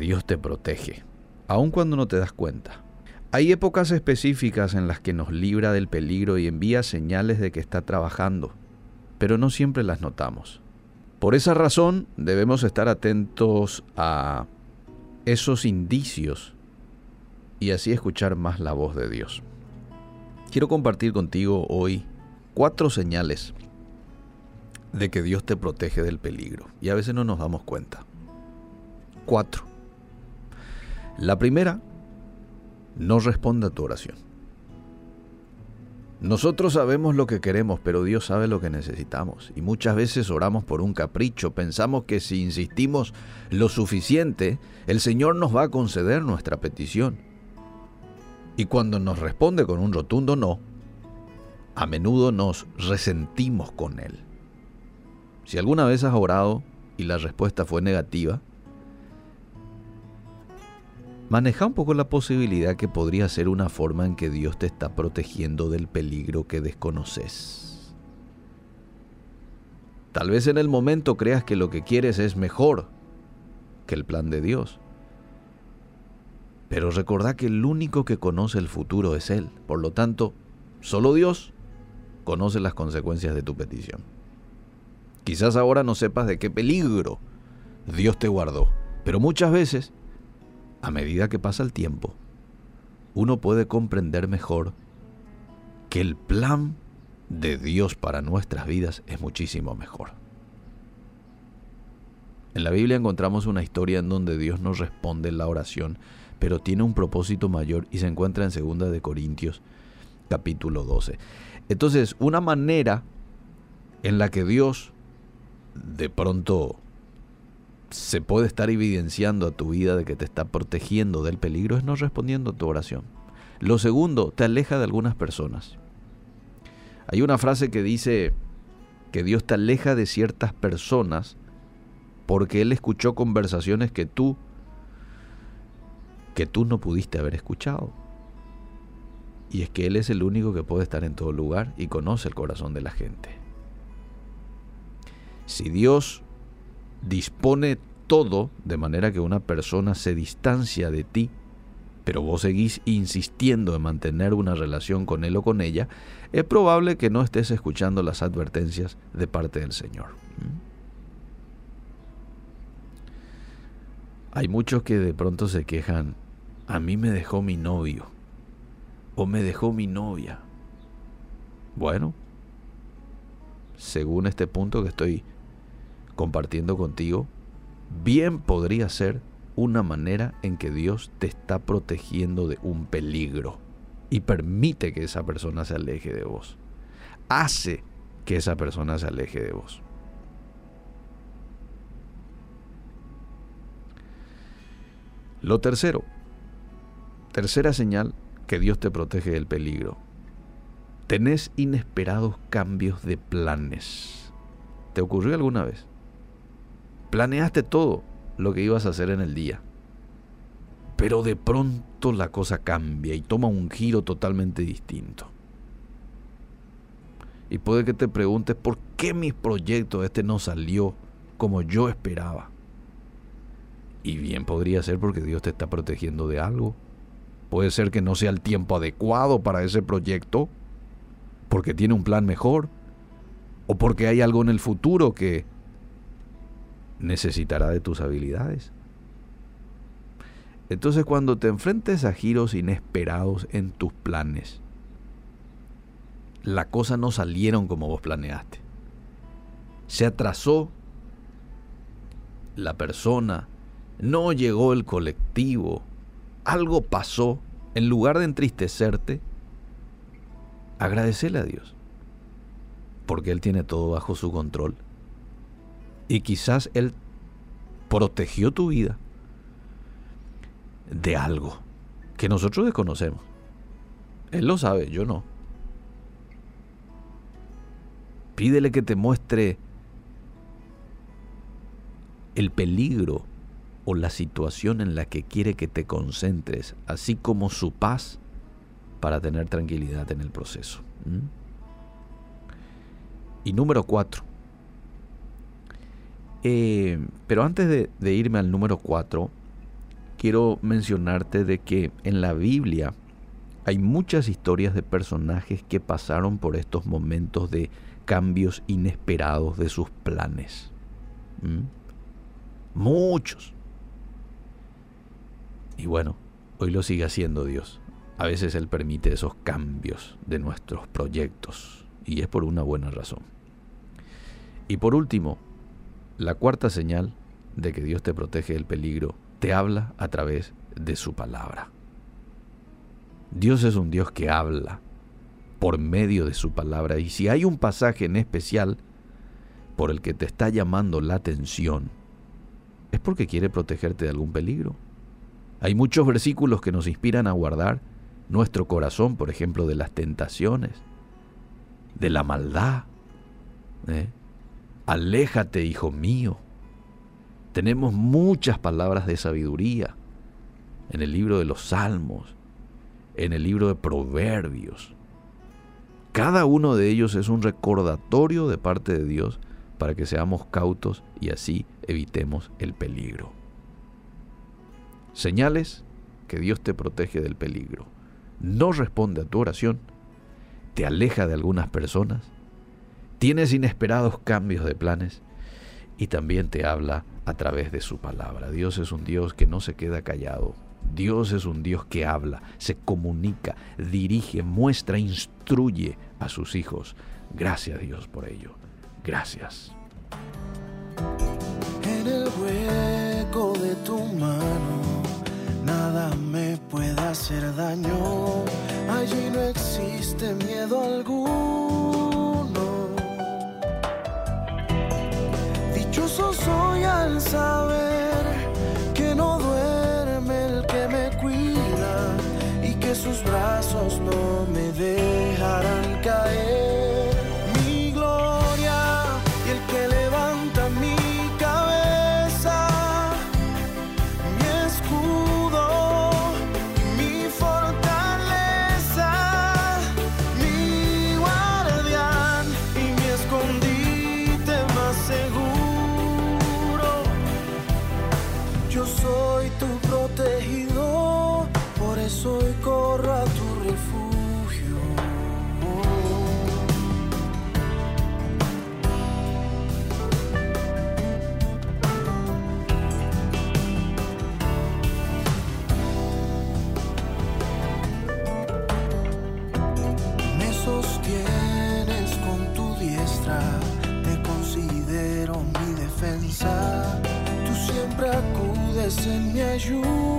Dios te protege, aun cuando no te das cuenta. Hay épocas específicas en las que nos libra del peligro y envía señales de que está trabajando, pero no siempre las notamos. Por esa razón debemos estar atentos a esos indicios y así escuchar más la voz de Dios. Quiero compartir contigo hoy cuatro señales de que Dios te protege del peligro y a veces no nos damos cuenta. Cuatro. La primera, no responde a tu oración. Nosotros sabemos lo que queremos, pero Dios sabe lo que necesitamos. Y muchas veces oramos por un capricho, pensamos que si insistimos lo suficiente, el Señor nos va a conceder nuestra petición. Y cuando nos responde con un rotundo no, a menudo nos resentimos con Él. Si alguna vez has orado y la respuesta fue negativa, Maneja un poco la posibilidad que podría ser una forma en que Dios te está protegiendo del peligro que desconoces. Tal vez en el momento creas que lo que quieres es mejor que el plan de Dios. Pero recordá que el único que conoce el futuro es Él. Por lo tanto, solo Dios conoce las consecuencias de tu petición. Quizás ahora no sepas de qué peligro Dios te guardó, pero muchas veces a medida que pasa el tiempo, uno puede comprender mejor que el plan de Dios para nuestras vidas es muchísimo mejor. En la Biblia encontramos una historia en donde Dios nos responde la oración, pero tiene un propósito mayor y se encuentra en 2 de Corintios capítulo 12. Entonces, una manera en la que Dios de pronto se puede estar evidenciando a tu vida de que te está protegiendo del peligro es no respondiendo a tu oración. Lo segundo, te aleja de algunas personas. Hay una frase que dice que Dios te aleja de ciertas personas porque Él escuchó conversaciones que tú que tú no pudiste haber escuchado. Y es que Él es el único que puede estar en todo lugar y conoce el corazón de la gente. Si Dios dispone todo de manera que una persona se distancia de ti, pero vos seguís insistiendo en mantener una relación con él o con ella, es probable que no estés escuchando las advertencias de parte del Señor. ¿Mm? Hay muchos que de pronto se quejan, a mí me dejó mi novio o me dejó mi novia. Bueno, según este punto que estoy compartiendo contigo, bien podría ser una manera en que Dios te está protegiendo de un peligro y permite que esa persona se aleje de vos. Hace que esa persona se aleje de vos. Lo tercero, tercera señal que Dios te protege del peligro. Tenés inesperados cambios de planes. ¿Te ocurrió alguna vez? Planeaste todo lo que ibas a hacer en el día. Pero de pronto la cosa cambia y toma un giro totalmente distinto. Y puede que te preguntes por qué mi proyecto este no salió como yo esperaba. Y bien podría ser porque Dios te está protegiendo de algo. Puede ser que no sea el tiempo adecuado para ese proyecto, porque tiene un plan mejor, o porque hay algo en el futuro que necesitará de tus habilidades. Entonces cuando te enfrentes a giros inesperados en tus planes, la cosa no salieron como vos planeaste. Se atrasó la persona, no llegó el colectivo, algo pasó, en lugar de entristecerte, agradecele a Dios, porque Él tiene todo bajo su control. Y quizás Él protegió tu vida de algo que nosotros desconocemos. Él lo sabe, yo no. Pídele que te muestre el peligro o la situación en la que quiere que te concentres, así como su paz para tener tranquilidad en el proceso. Y número cuatro, eh, pero antes de, irme al número 4, quiero mencionarte de que en la Biblia hay muchas historias de personajes que pasaron por estos momentos de cambios inesperados de sus planes. ¿Mm? Muchos. Y bueno, hoy lo sigue haciendo Dios. A veces Él permite esos cambios de nuestros proyectos y es por una buena razón. Y por último, la cuarta señal de que Dios te protege del peligro te habla a través de su palabra. Dios es un Dios que habla por medio de su palabra y si hay un pasaje en especial por el que te está llamando la atención, es porque quiere protegerte de algún peligro. Hay muchos versículos que nos inspiran a guardar nuestro corazón, por ejemplo, de las tentaciones, de la maldad. ¿eh? Aléjate, hijo mío. Tenemos muchas palabras de sabiduría en el libro de los Salmos, en el libro de Proverbios. Cada uno de ellos es un recordatorio de parte de Dios para que seamos cautos y así evitemos el peligro. Señales que Dios te protege del peligro. No responde a tu oración, te aleja de algunas personas, tienes inesperados cambios de planes y también te habla a través de su palabra. Dios es un Dios que no se queda callado. Dios es un Dios que habla, se comunica, dirige, muestra, instruye a sus hijos. Gracias Dios por ello. Gracias. En el hueco de tu mano, nada me puede hacer daño. Allí no existe miedo alguno. Dichoso soy al saber Yo soy tu protegido, por eso hoy corro a tu refugio. Acudes en